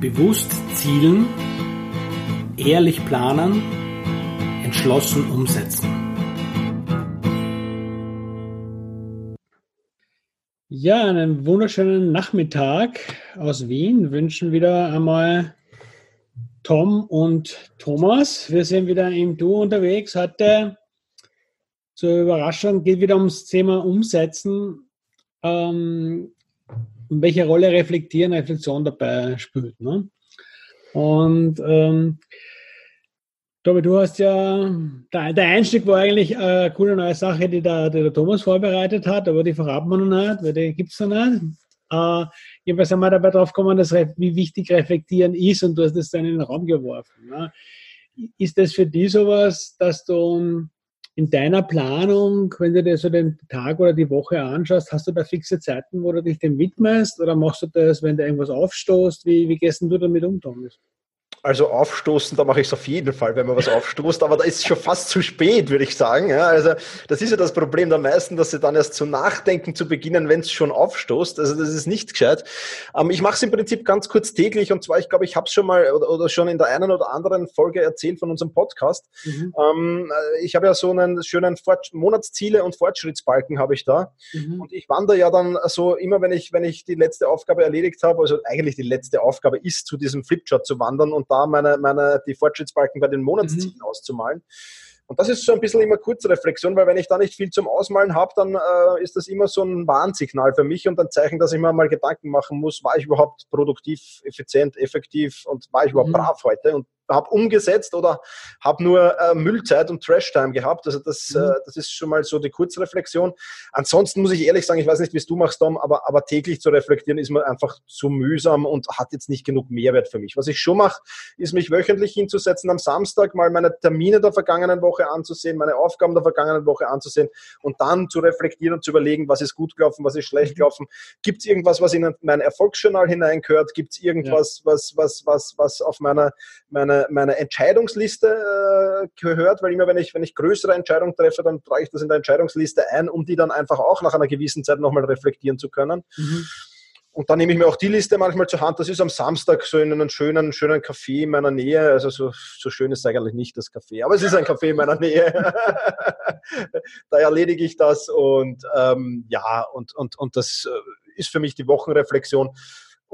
Bewusst zielen, ehrlich planen, entschlossen umsetzen. Ja, einen wunderschönen Nachmittag aus Wien wünschen wieder einmal Tom und Thomas. Wir sind wieder im Duo unterwegs. Heute zur Überraschung geht wieder ums Thema Umsetzen. Ähm, welche Rolle Reflektieren, Reflexion dabei spielt. Ne? Und ähm, Tobi, du hast ja, der, der, Einstieg war eigentlich eine coole neue Sache, die der, die der Thomas vorbereitet hat, aber die verraten wir noch nicht, weil die gibt es noch nicht. Äh, jedenfalls sind wir dabei drauf gekommen, dass, wie wichtig Reflektieren ist und du hast das dann in den Raum geworfen. Ne? Ist das für dich sowas, dass du in deiner Planung, wenn du dir so den Tag oder die Woche anschaust, hast du da fixe Zeiten, wo du dich dem widmest oder machst du das, wenn du irgendwas aufstoßt? Wie, wie gehst du damit um, Thomas? Also aufstoßen, da mache ich es auf jeden Fall, wenn man was aufstoßt, aber da ist es schon fast zu spät, würde ich sagen. Ja, also das ist ja das Problem der meisten, dass sie dann erst zu nachdenken zu beginnen, wenn es schon aufstoßt. Also das ist nicht gescheit. Ähm, ich mache es im Prinzip ganz kurz täglich und zwar, ich glaube, ich habe es schon mal oder, oder, schon in der einen oder anderen Folge erzählt von unserem Podcast. Mhm. Ähm, ich habe ja so einen schönen Fort Monatsziele und Fortschrittsbalken habe ich da mhm. und ich wandere ja dann so immer, wenn ich wenn ich die letzte Aufgabe erledigt habe, also eigentlich die letzte Aufgabe ist, zu diesem Flipchart zu wandern und da da meine, meine, die Fortschrittsbalken bei den Monatszielen mhm. auszumalen. Und das ist so ein bisschen immer Kurzreflexion, weil wenn ich da nicht viel zum Ausmalen habe, dann äh, ist das immer so ein Warnsignal für mich und ein Zeichen, dass ich mir mal Gedanken machen muss, war ich überhaupt produktiv, effizient, effektiv und war ich überhaupt mhm. brav heute? Und habe umgesetzt oder habe nur äh, Müllzeit und Trash-Time gehabt. Also das, mhm. äh, das ist schon mal so die Kurzreflexion. Ansonsten muss ich ehrlich sagen, ich weiß nicht, wie es du machst, Tom, aber, aber täglich zu reflektieren ist mir einfach zu mühsam und hat jetzt nicht genug Mehrwert für mich. Was ich schon mache, ist mich wöchentlich hinzusetzen, am Samstag mal meine Termine der vergangenen Woche anzusehen, meine Aufgaben der vergangenen Woche anzusehen und dann zu reflektieren und zu überlegen, was ist gut gelaufen, was ist schlecht mhm. gelaufen. Gibt es irgendwas, was in mein Erfolgsjournal hineingehört? Gibt es irgendwas, ja. was, was, was, was auf meiner, meiner meine, meine Entscheidungsliste äh, gehört, weil immer wenn ich, wenn ich größere Entscheidungen treffe, dann trage ich das in der Entscheidungsliste ein, um die dann einfach auch nach einer gewissen Zeit nochmal reflektieren zu können. Mhm. Und dann nehme ich mir auch die Liste manchmal zur Hand. Das ist am Samstag so in einem schönen, schönen Café in meiner Nähe. Also so, so schön ist eigentlich nicht das Café, aber es ist ein Café in meiner Nähe. da erledige ich das und ähm, ja, und, und, und das äh, ist für mich die Wochenreflexion.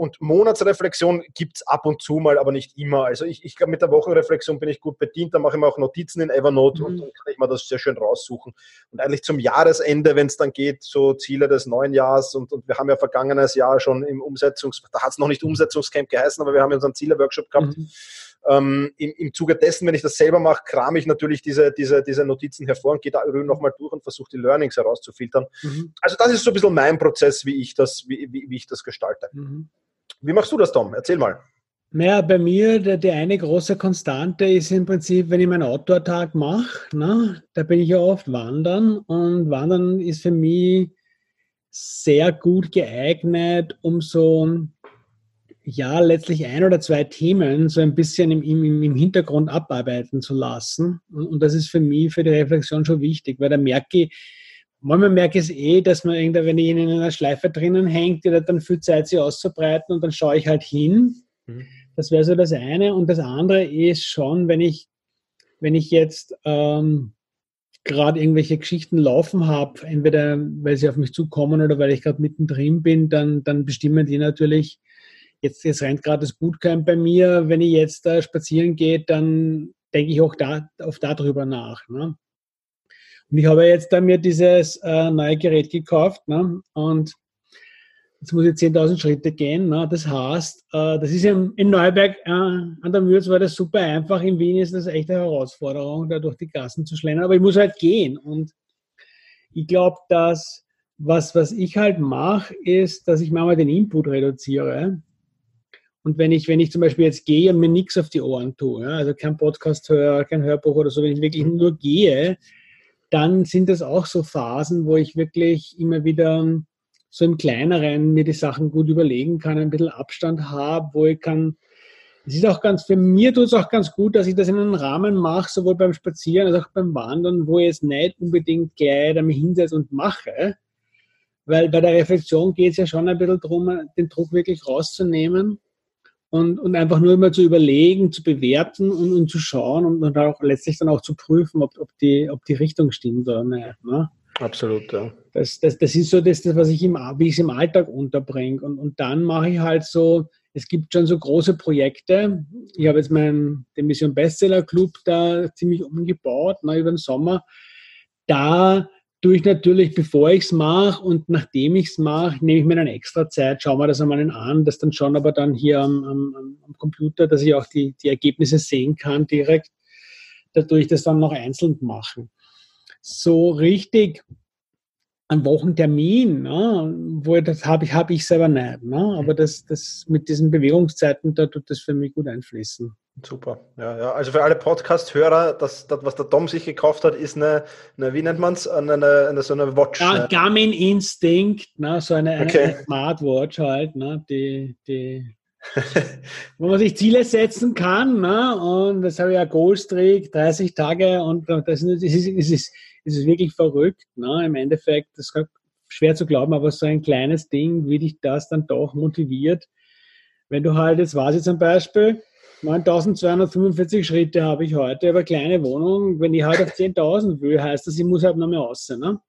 Und Monatsreflexion gibt es ab und zu mal, aber nicht immer. Also ich, ich glaube, mit der Wochenreflexion bin ich gut bedient. Da mache ich mir auch Notizen in Evernote mhm. und dann kann ich mir das sehr schön raussuchen. Und eigentlich zum Jahresende, wenn es dann geht, so Ziele des neuen Jahres und, und wir haben ja vergangenes Jahr schon im Umsetzungs, da hat es noch nicht Umsetzungscamp geheißen, aber wir haben ja unseren Ziele-Workshop gehabt. Mhm. Ähm, im, Im Zuge dessen, wenn ich das selber mache, kram ich natürlich diese, diese, diese Notizen hervor und gehe da nochmal durch und versuche die Learnings herauszufiltern. Mhm. Also das ist so ein bisschen mein Prozess, wie ich das, wie, wie, wie ich das gestalte. Mhm. Wie machst du das, Tom? Erzähl mal. Naja, bei mir, der, die eine große Konstante ist im Prinzip, wenn ich meinen Outdoor-Tag mache, ne, da bin ich ja oft wandern und wandern ist für mich sehr gut geeignet, um so, ja, letztlich ein oder zwei Themen so ein bisschen im, im, im Hintergrund abarbeiten zu lassen. Und, und das ist für mich, für die Reflexion schon wichtig, weil da merke ich, Manchmal merke ich es eh, dass man irgendwie, wenn ich in einer Schleife drinnen hängt, die hat dann viel Zeit, sie auszubreiten und dann schaue ich halt hin. Mhm. Das wäre so das eine. Und das andere ist schon, wenn ich, wenn ich jetzt ähm, gerade irgendwelche Geschichten laufen habe, entweder weil sie auf mich zukommen oder weil ich gerade mittendrin bin, dann, dann bestimmen die natürlich, jetzt, jetzt rennt gerade das Bootcamp bei mir, wenn ich jetzt da spazieren gehe, dann denke ich auch da, auf darüber nach. Ne? Und ich habe jetzt da mir dieses äh, neue Gerät gekauft ne? und jetzt muss ich 10.000 Schritte gehen. Ne? Das heißt, äh, das ist in, in Neuberg äh, an der Mürz war das super einfach. In Wien ist das echt eine Herausforderung, da durch die Gassen zu schlendern. Aber ich muss halt gehen. Und ich glaube, dass was, was ich halt mache, ist, dass ich manchmal den Input reduziere. Und wenn ich, wenn ich zum Beispiel jetzt gehe und mir nichts auf die Ohren tue, ja, also kein Podcast höre, kein Hörbuch oder so, wenn ich wirklich nur gehe, dann sind es auch so Phasen, wo ich wirklich immer wieder so im Kleineren mir die Sachen gut überlegen kann, ein bisschen Abstand habe, wo ich kann. Es ist auch ganz, für mir tut es auch ganz gut, dass ich das in einem Rahmen mache, sowohl beim Spazieren als auch beim Wandern, wo ich es nicht unbedingt gleich damit hinsetze und mache. Weil bei der Reflexion geht es ja schon ein bisschen darum, den Druck wirklich rauszunehmen und, und einfach nur immer zu überlegen, zu bewerten und, und zu schauen und, und auch letztlich dann auch zu prüfen, ob, ob, die, ob die Richtung stimmt oder nicht. Ne? Absolut, ja. Das, das, das ist so das, das was ich im, wie ich es im Alltag unterbringe. Und, und dann mache ich halt so, es gibt schon so große Projekte. Ich habe jetzt meinen, den Mission Bestseller Club da ziemlich umgebaut, ne, über den Sommer. Da tue natürlich, bevor ich es mache und nachdem ich es mache, nehme ich mir dann extra Zeit, schaue mir das einmal an, das dann schon aber dann hier am, am, am Computer, dass ich auch die, die Ergebnisse sehen kann direkt, dadurch das dann noch einzeln machen. So richtig einen Wochentermin, ne, wo ich, das habe ich, habe ich selber nicht. Ne, aber das, das mit diesen Bewegungszeiten, da tut das für mich gut einfließen. Super. Ja, ja. Also für alle Podcast-Hörer, das, das, was der Tom sich gekauft hat, ist eine, eine wie nennt man es, eine, eine, so eine Watch. Ja, Garmin Instinct, ne, so eine, okay. eine Smartwatch halt, ne, die, die wo man sich Ziele setzen kann. Ne? Und das habe ich ja Goalstreak, 30 Tage und das ist, ist, ist, ist wirklich verrückt. Ne? Im Endeffekt, das ist schwer zu glauben, aber so ein kleines Ding, wie dich das dann doch motiviert. Wenn du halt, jetzt weiß ich zum Beispiel, 9245 Schritte habe ich heute, aber kleine Wohnung. Wenn ich halt auf 10.000 will, heißt das, ich muss halt noch mehr aussehen. Ne?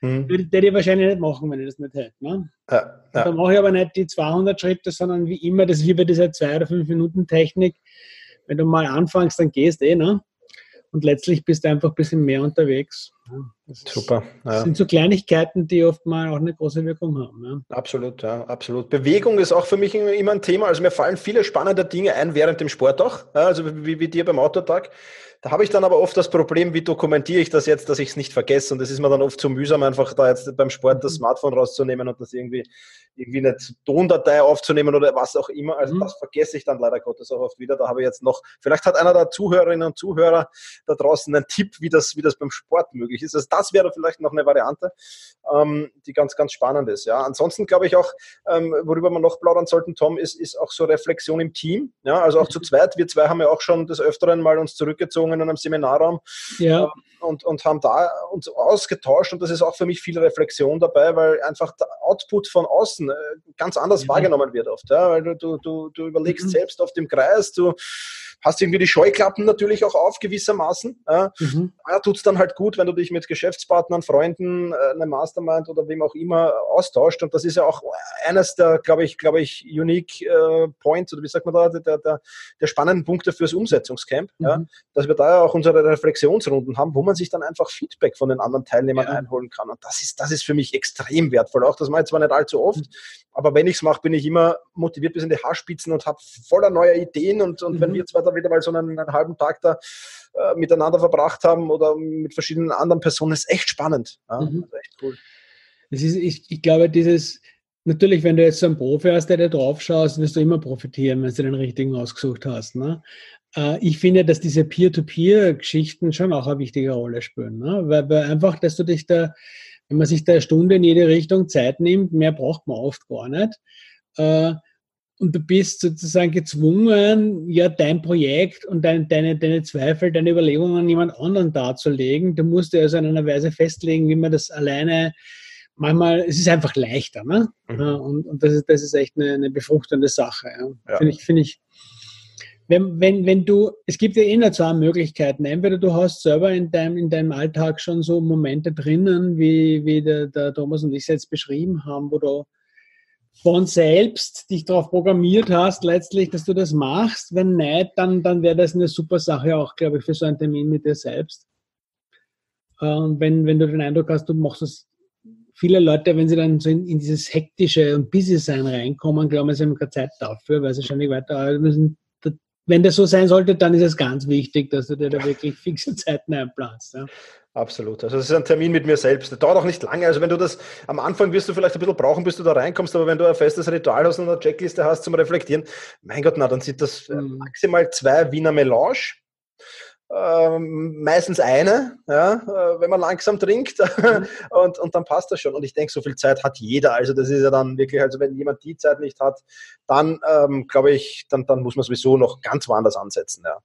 Mhm. Würde ich wahrscheinlich nicht machen, wenn ich das nicht hätte. Ne? Ja, ja. Dann mache ich aber nicht die 200 Schritte, sondern wie immer, das ist wie bei dieser 2 oder 5 Minuten Technik. Wenn du mal anfängst, dann gehst du eh. Ne? Und letztlich bist du einfach ein bisschen mehr unterwegs. Das Super. Ja. Das sind so Kleinigkeiten, die oft mal auch eine große Wirkung haben. Ja. Absolut, ja, absolut. Bewegung ist auch für mich immer ein Thema. Also mir fallen viele spannende Dinge ein während dem Sport auch. Also wie, wie dir beim Autotag. Da habe ich dann aber oft das Problem, wie dokumentiere ich das jetzt, dass ich es nicht vergesse. Und das ist mir dann oft zu mühsam, einfach da jetzt beim Sport das mhm. Smartphone rauszunehmen und das irgendwie, irgendwie eine Tondatei aufzunehmen oder was auch immer. Also mhm. das vergesse ich dann leider Gottes auch oft wieder. Da habe ich jetzt noch, vielleicht hat einer der Zuhörerinnen und Zuhörer da draußen einen Tipp, wie das, wie das beim Sport möglich ist. Also das wäre vielleicht noch eine Variante, ähm, die ganz, ganz spannend ist. Ja, ansonsten glaube ich auch, ähm, worüber wir noch plaudern sollten, Tom, ist, ist auch so Reflexion im Team. Ja, also auch zu zweit. Wir zwei haben ja auch schon des Öfteren mal uns zurückgezogen in einem Seminarraum ja. Ähm, und, und haben da uns ausgetauscht und das ist auch für mich viel Reflexion dabei, weil einfach der Output von außen äh, ganz anders ja. wahrgenommen wird oft. Ja? Weil du, du, du überlegst mhm. selbst auf dem Kreis, du hast irgendwie die Scheuklappen natürlich auch auf gewissermaßen. Ja, mhm. ja tut es dann halt gut, wenn du dich mit Geschäftspartnern, Freunden, äh, einem Mastermind oder wem auch immer austauscht. Und das ist ja auch eines der, glaube ich, glaube ich, unique äh, Points oder wie sagt man da, der, der, der spannenden Punkte fürs Umsetzungscamp, mhm. ja, dass wir da ja auch unsere Reflexionsrunden haben, wo man sich dann einfach Feedback von den anderen Teilnehmern ja. einholen kann. Und das ist, das ist für mich extrem wertvoll. Auch das mache ich zwar nicht allzu oft, mhm. aber wenn ich es mache, bin ich immer motiviert bis in die Haarspitzen und habe voller neuer Ideen. Und, und wenn mhm. wir zwei da wieder mal so einen, einen halben Tag da äh, miteinander verbracht haben oder mit verschiedenen anderen Personen, ist echt spannend. Ja? Mhm. Also echt cool. Das ist, ich, ich glaube, dieses, natürlich, wenn du jetzt so einen Profi hast, der da drauf schaust, wirst du immer profitieren, wenn du den richtigen ausgesucht hast. Ne? Äh, ich finde, dass diese Peer-to-Peer-Geschichten schon auch eine wichtige Rolle spielen. Ne? Weil, weil einfach, dass du dich da, wenn man sich da eine Stunde in jede Richtung Zeit nimmt, mehr braucht man oft gar nicht. Und du bist sozusagen gezwungen, ja, dein Projekt und dein, deine, deine Zweifel, deine Überlegungen an jemand anderen darzulegen. Du musst dir also in einer Weise festlegen, wie man das alleine manchmal, es ist einfach leichter. Ne? Mhm. Und, und das, ist, das ist echt eine, eine befruchtende Sache. Ja. ja. Finde ich, finde ich, wenn, wenn, wenn du, es gibt ja eh nur zwei Möglichkeiten. Entweder du hast selber in deinem, in deinem Alltag schon so Momente drinnen, wie, wie der, der Thomas und ich es jetzt beschrieben haben, wo du von selbst dich darauf programmiert hast, letztlich, dass du das machst. Wenn nicht, dann, dann wäre das eine super Sache auch, glaube ich, für so einen Termin mit dir selbst. Und ähm, wenn, wenn du den Eindruck hast, du machst es, viele Leute, wenn sie dann so in, in dieses hektische und busy sein reinkommen, glauben, sie haben keine Zeit dafür, weil sie nicht weiter müssen. Wenn das so sein sollte, dann ist es ganz wichtig, dass du dir da wirklich fixe Zeiten einplanst. Ja. Absolut. Also es ist ein Termin mit mir selbst. Das dauert auch nicht lange. Also wenn du das am Anfang wirst du vielleicht ein bisschen brauchen, bis du da reinkommst, aber wenn du ein festes Ritual hast und eine Checkliste hast zum Reflektieren, mein Gott, na, dann sind das äh, mhm. maximal zwei Wiener Melange. Ähm, meistens eine, ja, äh, wenn man langsam trinkt mhm. und, und dann passt das schon. Und ich denke, so viel Zeit hat jeder. Also das ist ja dann wirklich, also wenn jemand die Zeit nicht hat, dann ähm, glaube ich, dann, dann muss man sowieso noch ganz woanders ansetzen. Ja.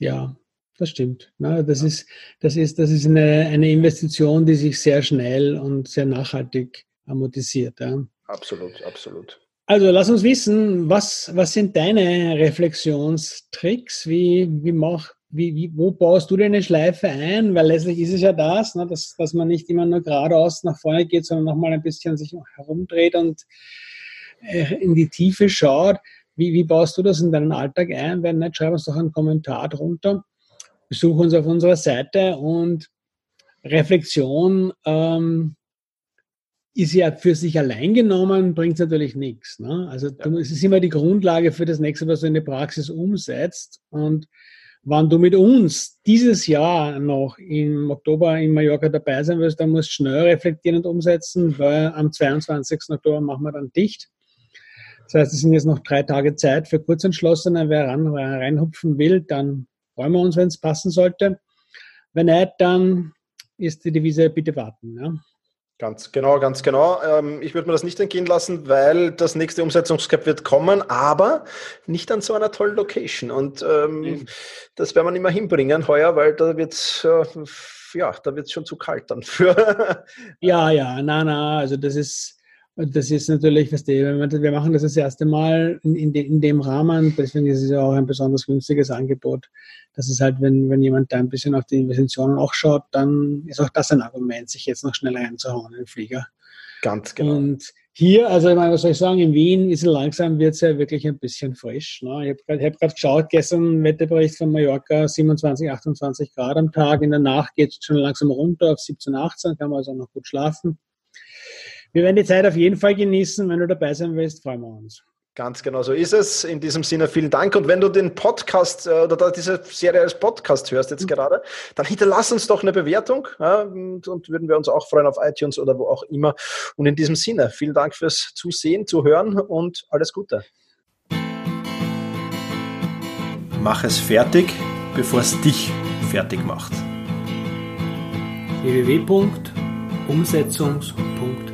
Ja, das stimmt. das ist, das ist, das ist eine, eine Investition, die sich sehr schnell und sehr nachhaltig amortisiert. Ja. Absolut, absolut. Also lass uns wissen, was, was sind deine Reflexionstricks? Wie, wie, mach, wie, wie, wo baust du deine Schleife ein? Weil letztlich ist es ja das, ne, dass, dass man nicht immer nur geradeaus nach vorne geht, sondern nochmal ein bisschen sich herumdreht und äh, in die Tiefe schaut. Wie, wie baust du das in deinen Alltag ein? Wenn nicht, schreib uns doch einen Kommentar drunter. Besuch uns auf unserer Seite und Reflexion ähm, ist ja für sich allein genommen, bringt es natürlich nichts. Ne? Also ja. es ist immer die Grundlage für das nächste, was du in der Praxis umsetzt. Und wenn du mit uns dieses Jahr noch im Oktober in Mallorca dabei sein wirst, dann musst du schnell reflektieren und umsetzen, weil am 22. Oktober machen wir dann dicht. Das heißt, es sind jetzt noch drei Tage Zeit für Kurzentschlossene. Wer ran, reinhupfen will, dann freuen wir uns, wenn es passen sollte. Wenn nicht, dann ist die Devise bitte warten. Ja? Ganz genau, ganz genau. Ähm, ich würde mir das nicht entgehen lassen, weil das nächste Umsetzungscap wird kommen, aber nicht an so einer tollen Location. Und ähm, mhm. das werden wir nicht mehr hinbringen heuer, weil da wird äh, ja, da wird es schon zu kalt dann für. ja, ja, na, na, also das ist das ist natürlich, was die, wir machen das das erste Mal in, in, de, in, dem Rahmen, deswegen ist es ja auch ein besonders günstiges Angebot. Das ist halt, wenn, wenn jemand da ein bisschen auf die Investitionen auch schaut, dann ist auch das ein Argument, sich jetzt noch schnell reinzuhauen in den Flieger. Ganz genau. Und hier, also ich meine, was soll ich sagen, in Wien ist es langsam, wird es ja wirklich ein bisschen frisch. Ne? Ich habe gerade hab geschaut, gestern Wetterbericht von Mallorca, 27, 28 Grad am Tag. In der Nacht geht es schon langsam runter auf 17, 18, kann man also noch gut schlafen. Wir werden die Zeit auf jeden Fall genießen. Wenn du dabei sein willst, freuen wir uns. Ganz genau so ist es. In diesem Sinne vielen Dank. Und wenn du den Podcast äh, oder diese Serie als Podcast hörst jetzt mhm. gerade, dann hinterlass uns doch eine Bewertung ja, und, und, würden wir uns auch freuen auf iTunes oder wo auch immer. Und in diesem Sinne vielen Dank fürs Zusehen, Zuhören und alles Gute. Mach es fertig, bevor es dich fertig macht. www.umsetzungs.de